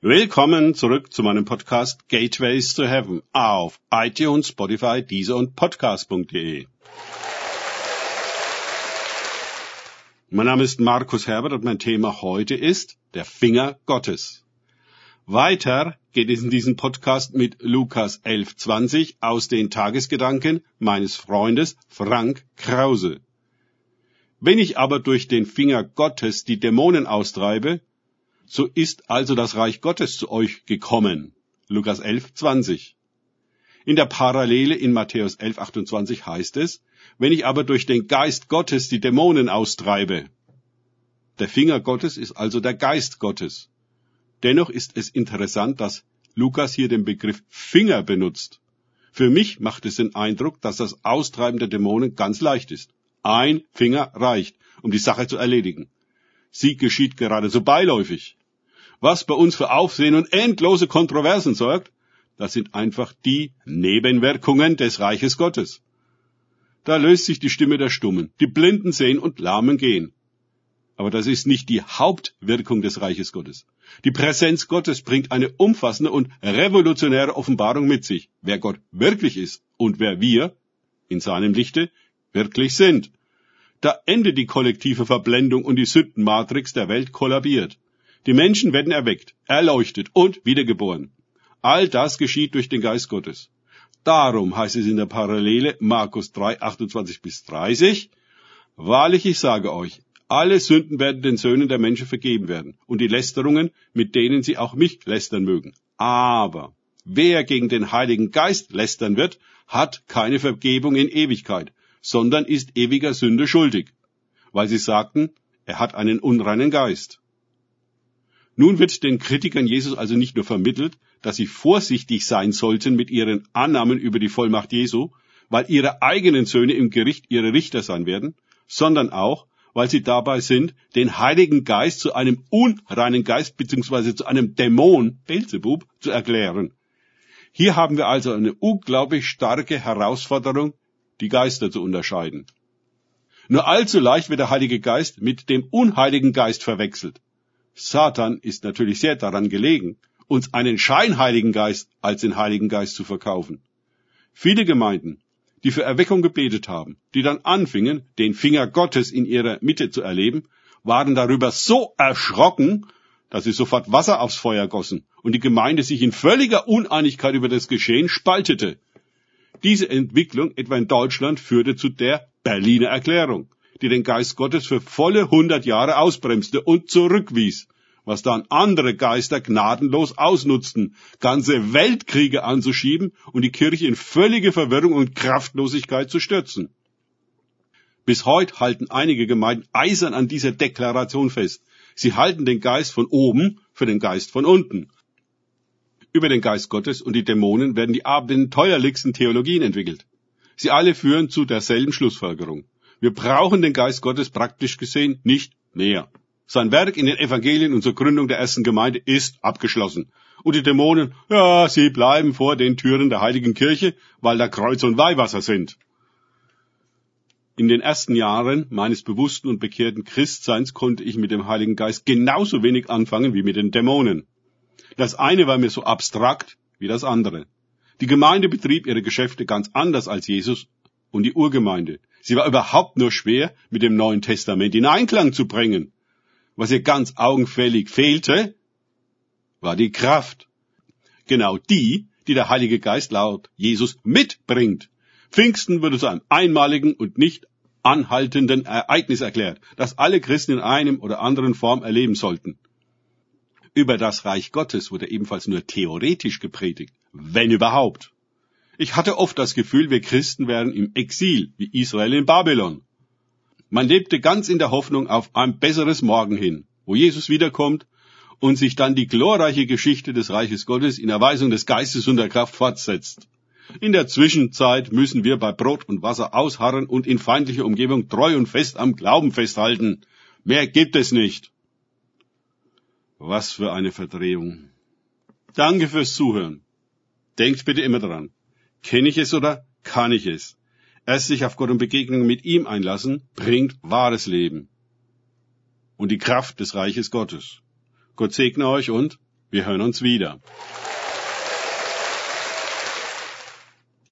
Willkommen zurück zu meinem Podcast Gateways to Heaven auf iTunes, Spotify, Deezer und Podcast.de. Mein Name ist Markus Herbert und mein Thema heute ist der Finger Gottes. Weiter geht es in diesem Podcast mit Lukas 11.20 aus den Tagesgedanken meines Freundes Frank Krause. Wenn ich aber durch den Finger Gottes die Dämonen austreibe, so ist also das Reich Gottes zu euch gekommen. Lukas 11, 20. In der Parallele in Matthäus 11, 28 heißt es, wenn ich aber durch den Geist Gottes die Dämonen austreibe. Der Finger Gottes ist also der Geist Gottes. Dennoch ist es interessant, dass Lukas hier den Begriff Finger benutzt. Für mich macht es den Eindruck, dass das Austreiben der Dämonen ganz leicht ist. Ein Finger reicht, um die Sache zu erledigen. Sie geschieht gerade so beiläufig. Was bei uns für Aufsehen und endlose Kontroversen sorgt, das sind einfach die Nebenwirkungen des Reiches Gottes. Da löst sich die Stimme der Stummen, die Blinden sehen und Lahmen gehen. Aber das ist nicht die Hauptwirkung des Reiches Gottes. Die Präsenz Gottes bringt eine umfassende und revolutionäre Offenbarung mit sich, wer Gott wirklich ist und wer wir, in seinem Lichte, wirklich sind. Da endet die kollektive Verblendung und die Sündenmatrix der Welt kollabiert. Die Menschen werden erweckt, erleuchtet und wiedergeboren. All das geschieht durch den Geist Gottes. Darum heißt es in der Parallele Markus 3, 28 bis 30, Wahrlich, ich sage euch, alle Sünden werden den Söhnen der Menschen vergeben werden und die Lästerungen, mit denen sie auch mich lästern mögen. Aber wer gegen den Heiligen Geist lästern wird, hat keine Vergebung in Ewigkeit, sondern ist ewiger Sünde schuldig, weil sie sagten, er hat einen unreinen Geist. Nun wird den Kritikern Jesus also nicht nur vermittelt, dass sie vorsichtig sein sollten mit ihren Annahmen über die Vollmacht Jesu, weil ihre eigenen Söhne im Gericht ihre Richter sein werden, sondern auch, weil sie dabei sind, den Heiligen Geist zu einem unreinen Geist bzw. zu einem Dämon, Beelzebub, zu erklären. Hier haben wir also eine unglaublich starke Herausforderung, die Geister zu unterscheiden. Nur allzu leicht wird der Heilige Geist mit dem Unheiligen Geist verwechselt. Satan ist natürlich sehr daran gelegen, uns einen Scheinheiligen Geist als den Heiligen Geist zu verkaufen. Viele Gemeinden, die für Erweckung gebetet haben, die dann anfingen, den Finger Gottes in ihrer Mitte zu erleben, waren darüber so erschrocken, dass sie sofort Wasser aufs Feuer gossen und die Gemeinde sich in völliger Uneinigkeit über das Geschehen spaltete. Diese Entwicklung etwa in Deutschland führte zu der Berliner Erklärung, die den Geist Gottes für volle hundert Jahre ausbremste und zurückwies, was dann andere Geister gnadenlos ausnutzten, ganze Weltkriege anzuschieben und die Kirche in völlige Verwirrung und Kraftlosigkeit zu stürzen. Bis heute halten einige Gemeinden eisern an dieser Deklaration fest. Sie halten den Geist von oben für den Geist von unten über den Geist Gottes und die Dämonen werden die abenden teuerlichsten Theologien entwickelt. Sie alle führen zu derselben Schlussfolgerung. Wir brauchen den Geist Gottes praktisch gesehen nicht mehr. Sein Werk in den Evangelien und zur Gründung der ersten Gemeinde ist abgeschlossen. Und die Dämonen, ja, sie bleiben vor den Türen der heiligen Kirche, weil da Kreuz und Weihwasser sind. In den ersten Jahren meines bewussten und bekehrten Christseins konnte ich mit dem Heiligen Geist genauso wenig anfangen wie mit den Dämonen. Das eine war mir so abstrakt wie das andere. Die Gemeinde betrieb ihre Geschäfte ganz anders als Jesus und die Urgemeinde. Sie war überhaupt nur schwer mit dem Neuen Testament in Einklang zu bringen. Was ihr ganz augenfällig fehlte, war die Kraft. Genau die, die der Heilige Geist laut Jesus mitbringt. Pfingsten wurde zu einem einmaligen und nicht anhaltenden Ereignis erklärt, das alle Christen in einem oder anderen Form erleben sollten. Über das Reich Gottes wurde ebenfalls nur theoretisch gepredigt, wenn überhaupt. Ich hatte oft das Gefühl, wir Christen wären im Exil, wie Israel in Babylon. Man lebte ganz in der Hoffnung auf ein besseres Morgen hin, wo Jesus wiederkommt und sich dann die glorreiche Geschichte des Reiches Gottes in Erweisung des Geistes und der Kraft fortsetzt. In der Zwischenzeit müssen wir bei Brot und Wasser ausharren und in feindlicher Umgebung treu und fest am Glauben festhalten. Mehr gibt es nicht. Was für eine Verdrehung. Danke fürs Zuhören. Denkt bitte immer dran. Kenne ich es oder kann ich es? Erst sich auf Gott und Begegnungen mit ihm einlassen, bringt wahres Leben. Und die Kraft des Reiches Gottes. Gott segne euch und Wir hören uns wieder.